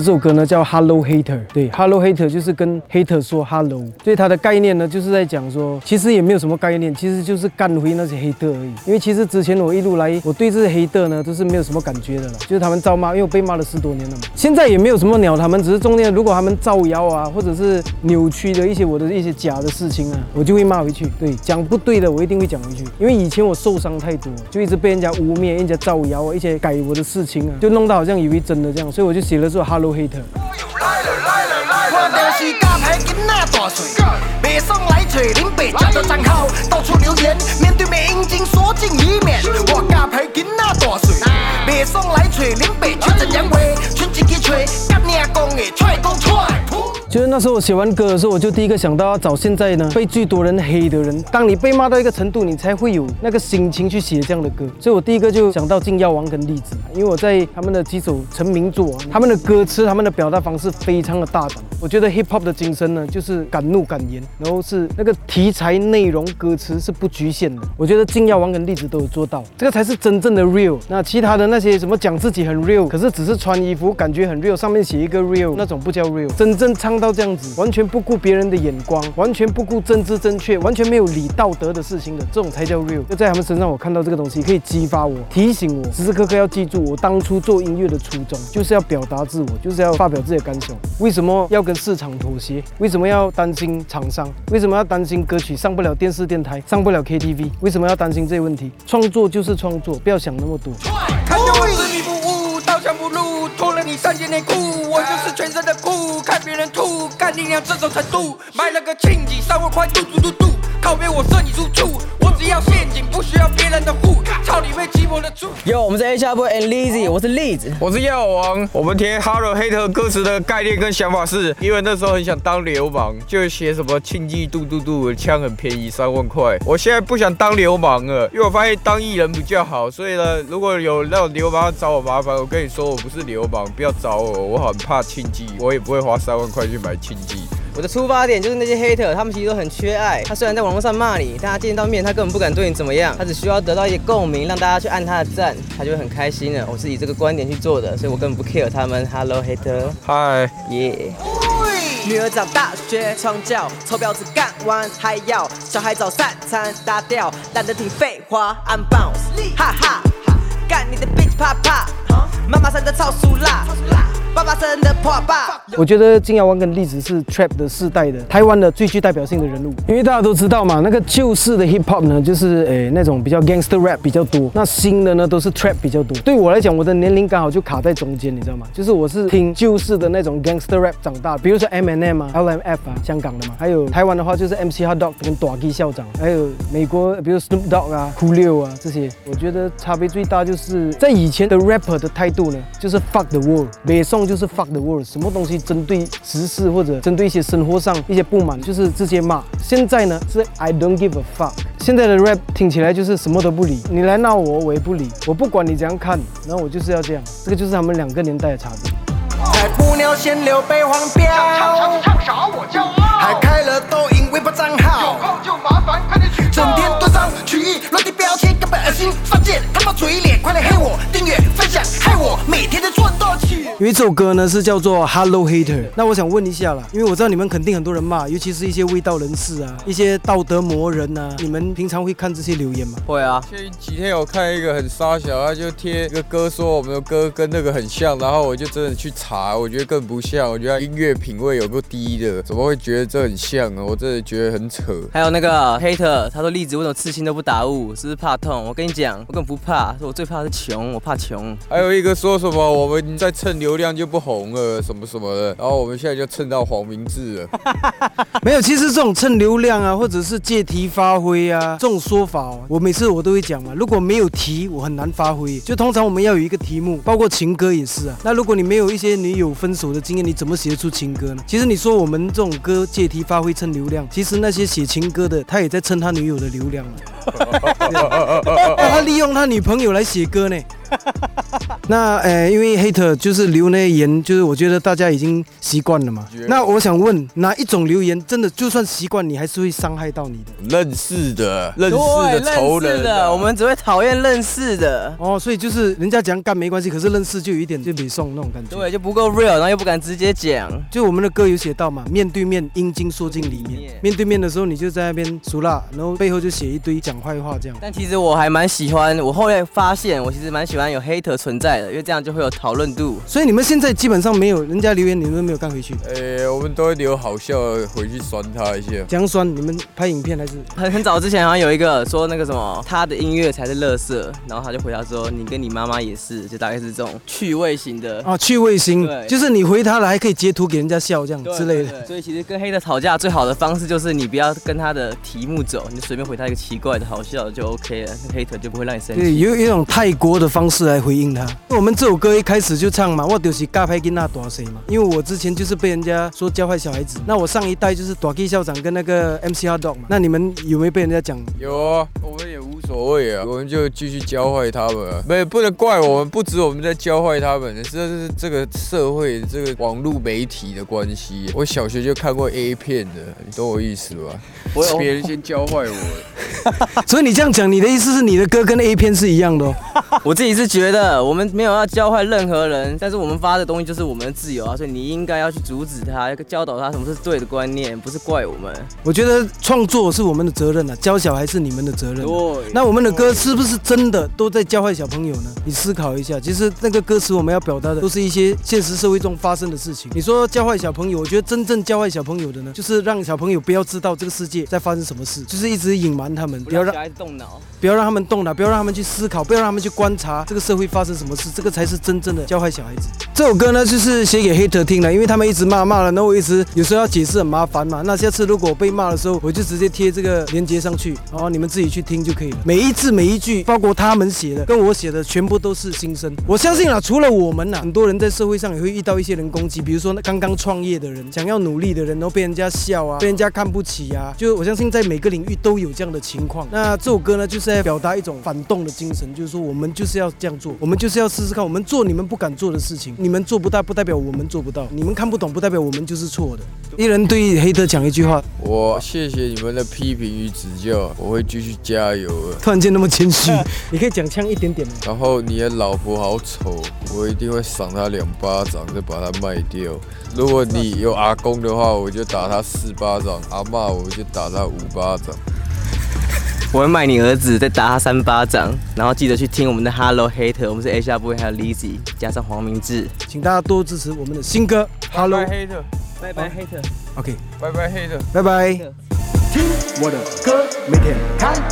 这首歌呢叫 Hello Hater，对，Hello Hater 就是跟 Hater 说 Hello，所以它的概念呢就是在讲说，其实也没有什么概念，其实就是干回那些黑特而已。因为其实之前我一路来，我对这些黑特呢都是没有什么感觉的了，就是他们造骂，因为我被骂了十多年了嘛。现在也没有什么鸟他们，只是中间如果他们造谣啊，或者是扭曲的一些我的一些假的事情啊，我就会骂回去。对，讲不对的我一定会讲回去，因为以前我受伤太多，就一直被人家污蔑、人家造谣啊，一些改我的事情啊，就弄到好像以为真的这样，所以我就写了这首 Hello Hater。我就是加牌囡仔大岁，袂爽来找恁爸食着账号，到处留言，面对面眼睛锁进里面。我假牌囡仔大岁，袂爽来找恁爸就是那时候我写完歌的时候，我就第一个想到要找现在呢被最多人黑的人。当你被骂到一个程度，你才会有那个心情去写这样的歌。所以我第一个就想到金耀王跟栗子，因为我在他们的几首成名作，啊他们的歌词、他们的表达方式非常的大胆。我觉得 hip hop 的精神呢，就是敢怒敢言，然后是那个题材、内容、歌词是不局限的。我觉得金耀王跟栗子都有做到，这个才是真正的 real。那其他的那些什么讲自己很 real，可是只是穿衣服感觉很 real，上面写一个 real，那种不叫 real。真正唱到这样子，完全不顾别人的眼光，完全不顾政治正确，完全没有理道德的事情的，这种才叫 real。就在他们身上，我看到这个东西，可以激发我，提醒我时时刻刻要记住我当初做音乐的初衷，就是要表达自我，就是要发表自己的感受。为什么要跟市场妥协？为什么要担心厂商？为什么要担心歌曲上不了电视电台，上不了 KTV？为什么要担心这些问题？创作就是创作，不要想那么多。看见我执迷不悟，刀枪不入，脱了你三件内裤，我就是全身的酷，力量，这种程度，买了个庆几，三万块嘟嘟嘟嘟，靠边我射你出处，我只要陷阱，不需要别人的护，操你妹寂寞的猪。哟，我们是 A 下 boy and Lizzy，我是栗子。我是药王，我们填 Hello Hater 歌词的概念跟想法是，因为那时候很想当流氓，就写什么庆忌嘟嘟嘟，枪很便宜，三万块。我现在不想当流氓了，因为我发现当艺人比较好，所以呢，如果有那种流氓找我麻烦，我跟你说我不是流氓，不要找我，我很怕庆忌，我也不会花三万块去买庆忌。我的出发点就是那些 hater，他们其实都很缺爱。他虽然在网络上骂你，但他见到面他根本不敢对你怎么样，他只需要得到一些共鸣，让大家去按他的赞，他就会很开心了。我是以这个观点去做的，所以我根本不 care 他们。Hello hater，嗨，耶、女儿上大学创教，臭婊子干完还要小孩早三餐打掉，懒得听废话，I'm bounce，哈哈，干你的 bitch 啪啪，妈妈生的超熟辣，爸爸生的破爸。我觉得金耀湾跟栗子是 trap 的世代的台湾的最具代表性的人物，因为大家都知道嘛，那个旧式的 hip hop 呢，就是诶那种比较 gangster rap 比较多，那新的呢都是 trap 比较多。对我来讲，我的年龄刚好就卡在中间，你知道吗？就是我是听旧式的那种 gangster rap 长大，比如说 Eminem 啊、LMF 啊，香港的嘛，还有台湾的话就是 MC Hot Dog 跟 d a g 校长，还有美国比如 Snoop Dogg 啊、Coolio 啊这些，我觉得差别最大就是在以前的 rapper 的态度呢，就是 fuck the world，北宋就是 fuck the world，什么东西针对时事或者针对一些生活上一些不满，就是直接骂。现在呢是 I don't give a fuck，现在的 rap 听起来就是什么都不理，你来闹我我也不理，我不管你怎样看，然后我就是要这样，这个就是他们两个年代的差别。在布鸟先流北黄标，唱唱唱啥我骄傲，还开了抖音微博账号，有空就麻烦快点取整天蹲上曲艺乱贴标签，根本恶心犯贱，他妈嘴脸，有一首歌呢是叫做 Hello Hater，那我想问一下啦，因为我知道你们肯定很多人骂，尤其是一些味道人士啊，一些道德魔人啊、你们平常会看这些留言吗？会啊，前几天我看一个很沙小，他就贴一个歌说我们的歌跟那个很像，然后我就真的去查，我觉得更不像，我觉得他音乐品味有够低的，怎么会觉得这很像啊？我真的觉得很扯。还有那个 hater，他说栗子为什么刺青都不打雾，是不是怕痛？我跟你讲，我根本不怕，说我最怕的是穷，我怕穷。还有一个说什么我们在蹭流量就不红了什么什么的，然后我们现在就蹭到黄明志了。没有，其实这种蹭流量啊，或者是借题发挥啊，这种说法、哦，我每次我都会讲嘛。如果没有题，我很难发挥。就通常我们要有一个题目，包括情歌也是啊。那如果你没有一些女友分手的经验，你怎么写得出情歌呢？其实你说我们这种歌借题发挥蹭流量，其实那些写情歌的，他也在蹭他女友的流量啊。对 啊他利用他女朋友来写歌呢。那呃，因为 hater 就是留那些言，就是我觉得大家已经习惯了嘛。那我想问，哪一种留言真的就算习惯，你还是会伤害到你的？认识的，认识，的仇人认识的，我们只会讨厌认识的。哦，所以就是人家讲干没关系，可是认识就有一点就北宋那种感觉。对，就不够 real，然后又不敢直接讲。就我们的歌有写到嘛，面对面阴茎说进里面，面对面的时候你就在那边熟辣，然后背后就写一堆讲坏话这样。但其实我还蛮喜欢，我后来发现我其实蛮喜欢有 hater 存在的，因为这样就会有讨论度。所以你们现在基本上没有人家留言，你们都没有干回去。呃，我们都会留好笑回去酸他一下。江酸，你们拍影片还是？很很早之前好像有一个说那个什么，他的音乐才是乐色，然后他就回答说你跟你妈妈也是，就大概是这种趣味型的。啊，趣味型，就是你回他了还可以截图给人家笑这样对之类的。所以其实跟黑的吵架最好的方式就是你不要跟他的题目走，你就随便回他一个奇怪的、好笑的就 OK 了，那个 hater 就不会让你生对，气。有有一种泰国的方式来回应他。我们这首歌一开始就唱嘛，我就是尬拍跟那大谁嘛，因为我之前就是被人家说教坏小孩子。那我上一代就是短 K 校长跟那个 MC Hot Dog 嘛。那你们有没有被人家讲？有啊，我们也无所谓啊，我们就继续教坏他们啊。没，不能怪我们，不止我们在教坏他们，这是这个社会、这个网络媒体的关系。我小学就看过 A 片的，你懂我意思吧？我有别人先教坏我，所以你这样讲，你的意思是你的歌跟 A 片是一样的哦？我自己是觉得我们没有要教坏任何人，但是我们发的东西就是我们的自由啊，所以你应该要去阻止他，要教导他什么是对的观念，不是怪我们。我觉得创作是我们的责任啊，教小孩是你们的责任啊。对那我们的歌是不是真的都在教坏小朋友呢？你思考一下，其实那个歌词我们要表达的都是一些现实社会中发生的事情。你说教坏小朋友，我觉得真正教坏小朋友的呢，就是让小朋友不要知道这个世界在发生什么事，就是一直隐瞒他们，不要让小孩子动脑。不要让他们动脑，不要让他们去思考，不要让他们去观察这个社会发生什么事，这个才是真正的教坏小孩子。这首歌呢，就是写给黑特听的，因为他们一直骂骂了，然后我一直有时候要解释很麻烦嘛。那下次如果我被骂的时候，我就直接贴这个链接上去，然后你们自己去听就可以了。每一字每一句，包括他们写的跟我写的，全部都是心声。我相信啊，除了我们呐、很多人在社会上也会遇到一些人攻击，比如说那刚刚创业的人，想要努力的人，然后被人家笑啊，被人家看不起啊。就我相信在每个领域都有这样的情况。那这首歌呢，就是在表达一种反动的精神，就是说我们就是要这样做，我们就是要试试看，我们做你们不敢做的事情，你们做不到不代表我们做不到，你们看不懂不代表我们就是错的。一人对黑特讲一句话，我谢谢你们的批评与指教，我会继续加油的。突然间那么谦虚，你可以讲呛一点点吗？然后你的老婆好丑，我一定会赏她两巴掌，再把她卖掉。如果你有阿公的话，我就打他四巴掌；阿嬷我就打他五巴掌。我会卖你儿子，再打他三巴掌，然后记得去听我们的 Hello Hater，我们是 Asia Boy 还有 Lizzy 加上黄明志。请大家多支持我们的新歌 Hello Hater，，拜拜 Hater，OK，。拜拜 Hater，。拜拜。听我的歌，每天看我的影